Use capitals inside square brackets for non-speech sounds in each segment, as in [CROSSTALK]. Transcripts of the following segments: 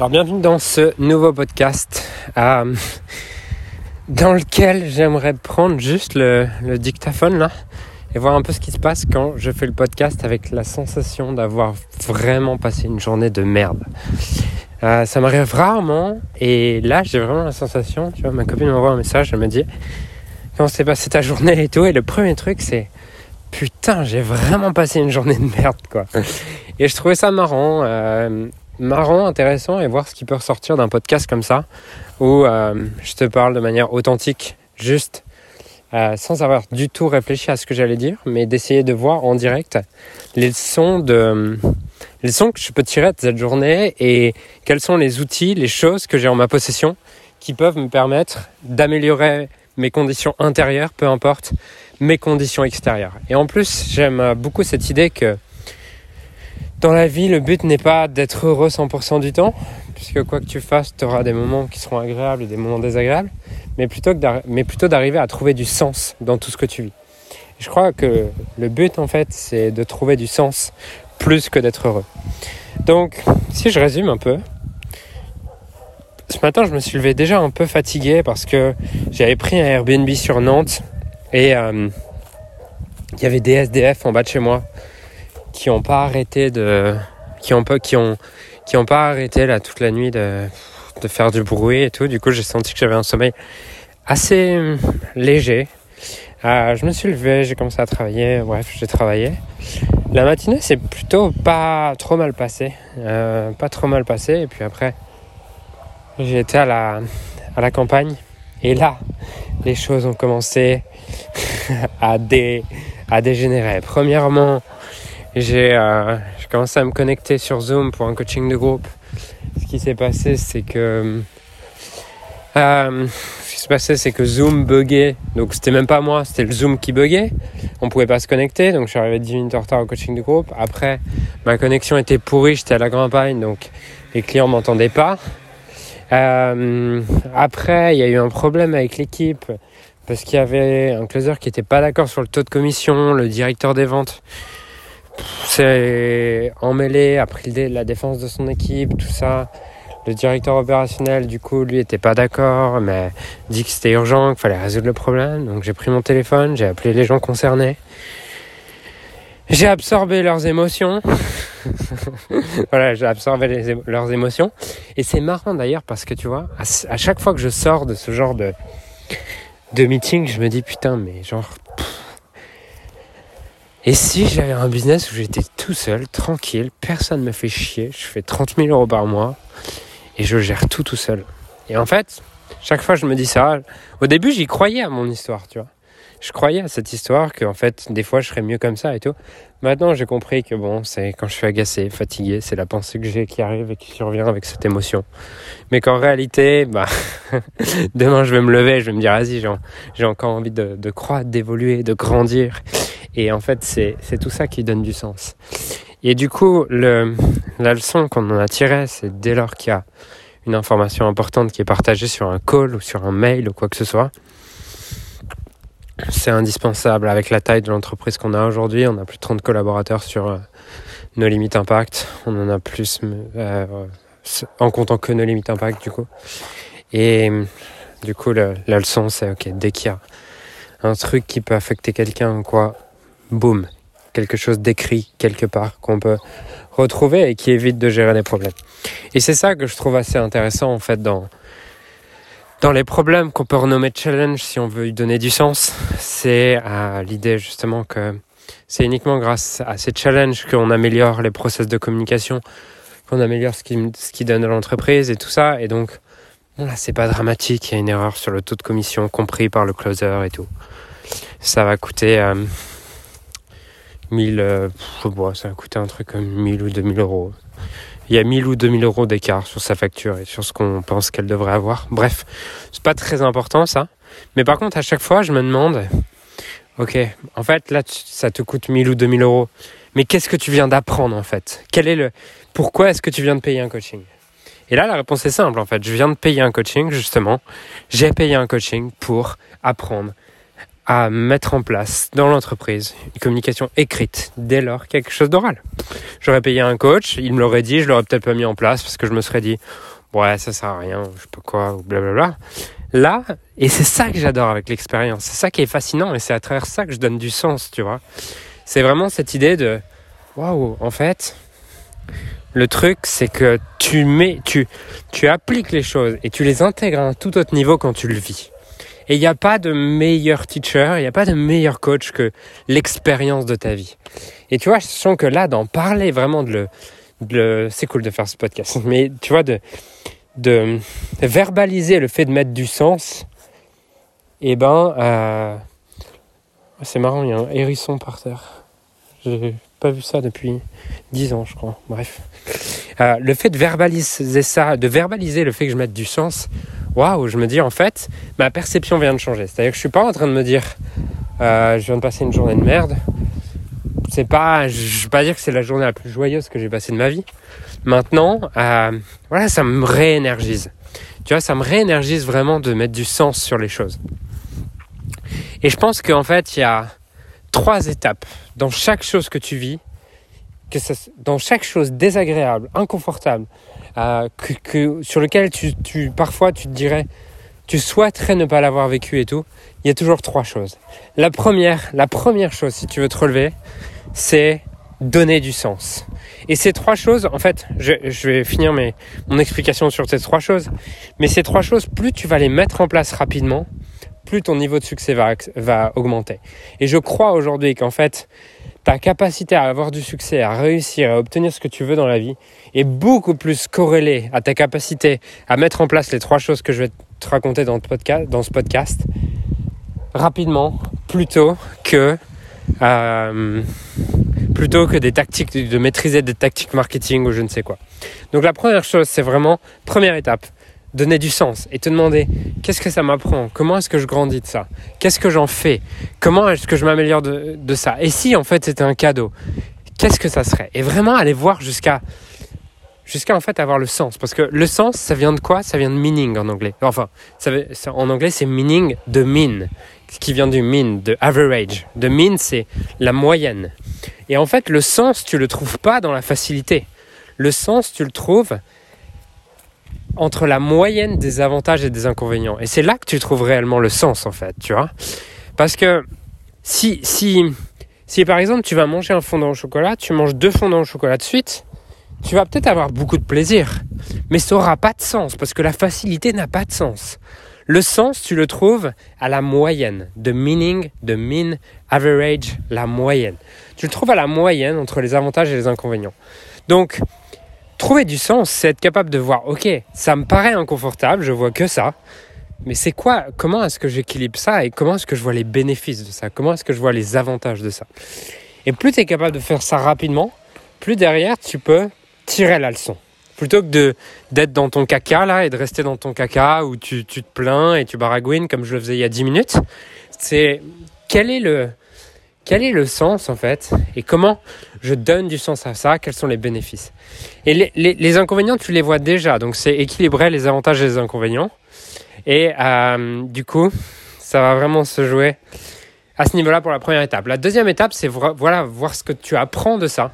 Alors bienvenue dans ce nouveau podcast euh, dans lequel j'aimerais prendre juste le, dictaphone là et voir un peu ce qui se passe quand je fais le podcast avec la sensation d'avoir vraiment passé une journée de merde. Euh, ça m'arrive rarement et là j'ai vraiment la sensation, tu vois, ma copine m'envoie un message, elle me dit comment s'est passé ta journée et tout? Et le premier truc c'est putain j'ai vraiment passé une journée de merde quoi. Et je trouvais ça marrant. Euh, marrant, intéressant et voir ce qui peut ressortir d'un podcast comme ça, où euh, je te parle de manière authentique, juste euh, sans avoir du tout réfléchi à ce que j'allais dire, mais d'essayer de voir en direct les leçons de les leçons que je peux tirer de cette journée et quels sont les outils, les choses que j'ai en ma possession qui peuvent me permettre d'améliorer mes conditions intérieures, peu importe mes conditions extérieures. Et en plus, j'aime beaucoup cette idée que dans la vie, le but n'est pas d'être heureux 100% du temps, puisque quoi que tu fasses, tu auras des moments qui seront agréables et des moments désagréables, mais plutôt, d'arriver à trouver du sens dans tout ce que tu vis. je crois que le but, en fait, c'est de trouver du sens plus que d'être heureux. Donc, si je résume un peu, ce matin, je me suis levé déjà un peu fatigué parce que j'avais pris un Airbnb sur Nantes et euh, il y avait des SDF en bas de chez moi qui n'ont pas arrêté de qui ont pas qui ont qui ont pas arrêté là toute la nuit de, de faire du bruit et tout. Du coup, j'ai senti que j'avais un sommeil assez hum, léger. Euh, je me suis levé, j'ai commencé à travailler. Bref, j'ai travaillé. La matinée c'est plutôt pas trop mal passé, euh, pas trop mal passé. Et puis après, été à la à la campagne et là, les choses ont commencé [LAUGHS] à dé, à dégénérer. Premièrement, euh, j'ai commencé à me connecter sur Zoom pour un coaching de groupe. Ce qui s'est passé, c'est que euh, ce qui s'est passé, c'est que Zoom buguait. Donc c'était même pas moi, c'était le Zoom qui buguait. On pouvait pas se connecter, donc je suis arrivé 10 minutes en retard au coaching de groupe. Après, ma connexion était pourrie, j'étais à la campagne, donc les clients m'entendaient pas. Euh, après, il y a eu un problème avec l'équipe parce qu'il y avait un closer qui était pas d'accord sur le taux de commission, le directeur des ventes c'est emmêlé, a pris la défense de son équipe, tout ça. Le directeur opérationnel, du coup, lui, était pas d'accord, mais dit que c'était urgent, qu'il fallait résoudre le problème. Donc j'ai pris mon téléphone, j'ai appelé les gens concernés. J'ai absorbé leurs émotions. [LAUGHS] voilà, j'ai absorbé leurs émotions. Et c'est marrant d'ailleurs parce que tu vois, à, chaque fois que je sors de ce genre de, de meeting, je me dis putain, mais genre, et si j'avais un business où j'étais tout seul, tranquille, personne ne me fait chier, je fais 30 000 euros par mois et je gère tout tout seul. Et en fait, chaque fois je me dis ça, au début j'y croyais à mon histoire, tu vois. Je croyais à cette histoire que en fait des fois je serais mieux comme ça et tout. Maintenant j'ai compris que bon, c'est quand je suis agacé, fatigué, c'est la pensée que j'ai qui arrive et qui survient avec cette émotion. Mais qu'en réalité, bah [LAUGHS] demain je vais me lever, je vais me dire vas-y j'ai encore envie de, de croître, d'évoluer, de grandir et en fait, c'est tout ça qui donne du sens. Et du coup, le, la leçon qu'on en a tirée, c'est dès lors qu'il y a une information importante qui est partagée sur un call ou sur un mail ou quoi que ce soit, c'est indispensable. Avec la taille de l'entreprise qu'on a aujourd'hui, on a plus de 30 collaborateurs sur euh, nos limites impact. On en a plus euh, en comptant que nos limites impact du coup. Et du coup, la leçon, c'est ok, dès qu'il y a un truc qui peut affecter quelqu'un, quoi, boum, quelque chose d'écrit quelque part qu'on peut retrouver et qui évite de gérer des problèmes. Et c'est ça que je trouve assez intéressant en fait dans dans les problèmes qu'on peut renommer challenge si on veut y donner du sens, c'est à l'idée justement que c'est uniquement grâce à ces challenges qu'on améliore les process de communication, qu'on améliore ce qui, ce qui donne à l'entreprise et tout ça. Et donc, bon là, c'est pas dramatique, il y a une erreur sur le taux de commission compris par le closer et tout. Ça va coûter euh, 1000, euh, ça va coûter un truc comme 1000 ou 2000 euros. Il y a 1000 ou 2000 euros d'écart sur sa facture et sur ce qu'on pense qu'elle devrait avoir. Bref, c'est pas très important ça. Mais par contre, à chaque fois, je me demande, ok, en fait, là, ça te coûte 1000 ou 2000 euros. Mais qu'est-ce que tu viens d'apprendre en fait? Quel est le Pourquoi est-ce que tu viens de payer un coaching? Et là, la réponse est simple en fait. Je viens de payer un coaching justement. J'ai payé un coaching pour apprendre à mettre en place dans l'entreprise une communication écrite dès lors quelque chose d'oral. J'aurais payé un coach, il me l'aurait dit, je l'aurais peut-être pas mis en place parce que je me serais dit ouais ça sert à rien, je sais pas quoi, ou blablabla. Là, et c'est ça que j'adore avec l'expérience, c'est ça qui est fascinant et c'est à travers ça que je donne du sens, tu vois. C'est vraiment cette idée de waouh, en fait, le truc, c'est que tu mets, tu, tu appliques les choses et tu les intègres à un tout autre niveau quand tu le vis. Et il n'y a pas de meilleur teacher, il n'y a pas de meilleur coach que l'expérience de ta vie. Et tu vois, je sens que là, d'en parler vraiment de le, c'est cool de faire ce podcast, [LAUGHS] mais tu vois, de, de verbaliser le fait de mettre du sens, et eh ben, euh, c'est marrant, il y a un hérisson par terre. J'ai pas vu ça depuis 10 ans, je crois. Bref. Euh, le fait de verbaliser ça, de verbaliser le fait que je mette du sens, waouh, je me dis en fait, ma perception vient de changer. C'est-à-dire que je suis pas en train de me dire, euh, je viens de passer une journée de merde. C'est pas, je vais pas dire que c'est la journée la plus joyeuse que j'ai passée de ma vie. Maintenant, euh, voilà, ça me réénergise. Tu vois, ça me réénergise vraiment de mettre du sens sur les choses. Et je pense qu'en fait, il y a trois étapes dans chaque chose que tu vis, que dans chaque chose désagréable, inconfortable, que, sur lequel tu, tu, parfois tu te dirais, tu souhaiterais ne pas l'avoir vécu et tout, il y a toujours trois choses. La première, la première chose, si tu veux te relever, c'est donner du sens. Et ces trois choses, en fait, je, je vais finir mes, mon explication sur ces trois choses, mais ces trois choses, plus tu vas les mettre en place rapidement, plus ton niveau de succès va, va augmenter. Et je crois aujourd'hui qu'en fait, ta capacité à avoir du succès, à réussir, à obtenir ce que tu veux dans la vie est beaucoup plus corrélée à ta capacité à mettre en place les trois choses que je vais te raconter dans, podcast, dans ce podcast rapidement plutôt que euh, plutôt que des tactiques de maîtriser des tactiques marketing ou je ne sais quoi. Donc la première chose, c'est vraiment première étape, donner du sens et te demander qu'est-ce que ça m'apprend, comment est-ce que je grandis de ça, qu'est-ce que j'en fais, comment est-ce que je m'améliore de, de, ça? Et si en fait c'était un cadeau, qu'est-ce que ça serait? Et vraiment aller voir jusqu'à jusqu'à en fait avoir le sens. Parce que le sens, ça vient de quoi? Ça vient de meaning en anglais. Enfin, ça, en anglais c'est meaning de mean, qui vient du mean, de average. De mean c'est la moyenne. Et en fait le sens, tu le trouves pas dans la facilité. Le sens, tu le trouves entre la moyenne des avantages et des inconvénients. Et c'est là que tu trouves réellement le sens, en fait, tu vois. Parce que si, si, si par exemple tu vas manger un fondant au chocolat, tu manges deux fondants au chocolat de suite, tu vas peut-être avoir beaucoup de plaisir. Mais ça n'aura pas de sens, parce que la facilité n'a pas de sens. Le sens, tu le trouves à la moyenne, de meaning, de mean, average, la moyenne. Tu le trouves à la moyenne entre les avantages et les inconvénients. Donc, trouver du sens, c'est être capable de voir, ok, ça me paraît inconfortable, je vois que ça, mais c'est quoi, comment est-ce que j'équilibre ça et comment est-ce que je vois les bénéfices de ça, comment est-ce que je vois les avantages de ça? Et plus tu es capable de faire ça rapidement, plus derrière tu peux tirer la leçon. Plutôt que d'être dans ton caca là et de rester dans ton caca où tu, tu te plains et tu baragouines comme je le faisais il y a 10 minutes, c'est quel est le, quel est le sens en fait et comment je donne du sens à ça, quels sont les bénéfices? Et les, inconvénients, tu les vois déjà, donc c'est équilibrer les avantages et les inconvénients. Et euh, du coup, ça va vraiment se jouer à ce niveau-là pour la première étape. La deuxième étape, c'est voilà, voir ce que tu apprends de ça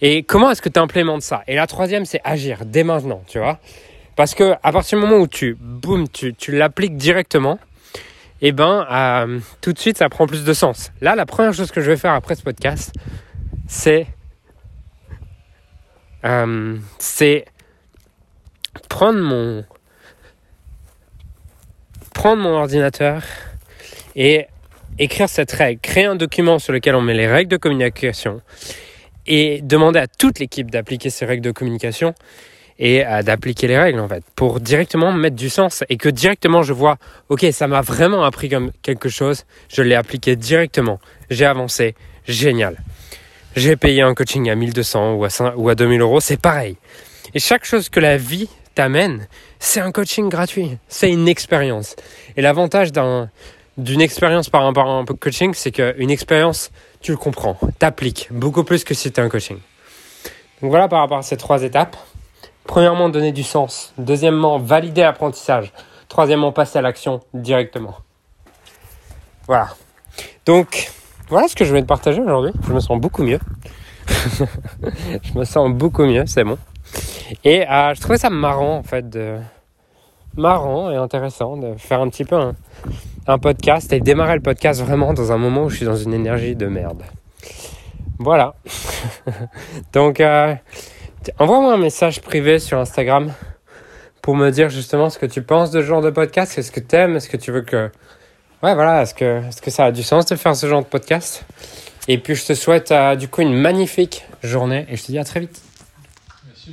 et comment est-ce que tu implémentes ça. Et la troisième, c'est agir dès maintenant, tu vois. Parce que à partir du moment où tu, boum, tu, tu l'appliques directement, eh ben euh, tout de suite ça prend plus de sens. Là, la première chose que je vais faire après ce podcast, c'est euh, prendre mon ordinateur et écrire cette règle, créer un document sur lequel on met les règles de communication et demander à toute l'équipe d'appliquer ces règles de communication et euh, d'appliquer les règles en fait pour directement mettre du sens et que directement je vois ok ça m'a vraiment appris comme quelque chose je l'ai appliqué directement. J'ai avancé. Génial. J'ai payé un coaching à 1200 ou à, 5, ou à 2000 euros c'est pareil. Et chaque chose que la vie t'amène c'est un coaching gratuit. C'est une expérience. Et l'avantage d'un d'une expérience par rapport à un coaching c'est qu'une expérience tu le comprends t'appliques beaucoup plus que si c'était un coaching. Donc voilà par rapport à ces trois étapes Premièrement, donner du sens. Deuxièmement, valider l'apprentissage. Troisièmement, passer à l'action directement. Voilà. Donc, voilà ce que je voulais te partager aujourd'hui. Je me sens beaucoup mieux. [LAUGHS] je me sens beaucoup mieux, c'est bon. Et euh, je trouvais ça marrant, en fait, de... marrant et intéressant de faire un petit peu un, podcast et démarrer le podcast vraiment dans un moment où je suis dans une énergie de merde. Voilà. [LAUGHS] Donc, euh, envoie-moi un message privé sur Instagram pour me dire justement ce que tu penses de ce genre de podcast. Est-ce que tu aimes Est-ce que tu veux que ouais, voilà, est-ce que, est-ce que ça a du sens de faire ce genre de podcast? Et puis je te souhaite euh, du coup une magnifique journée et je te dis à très vite.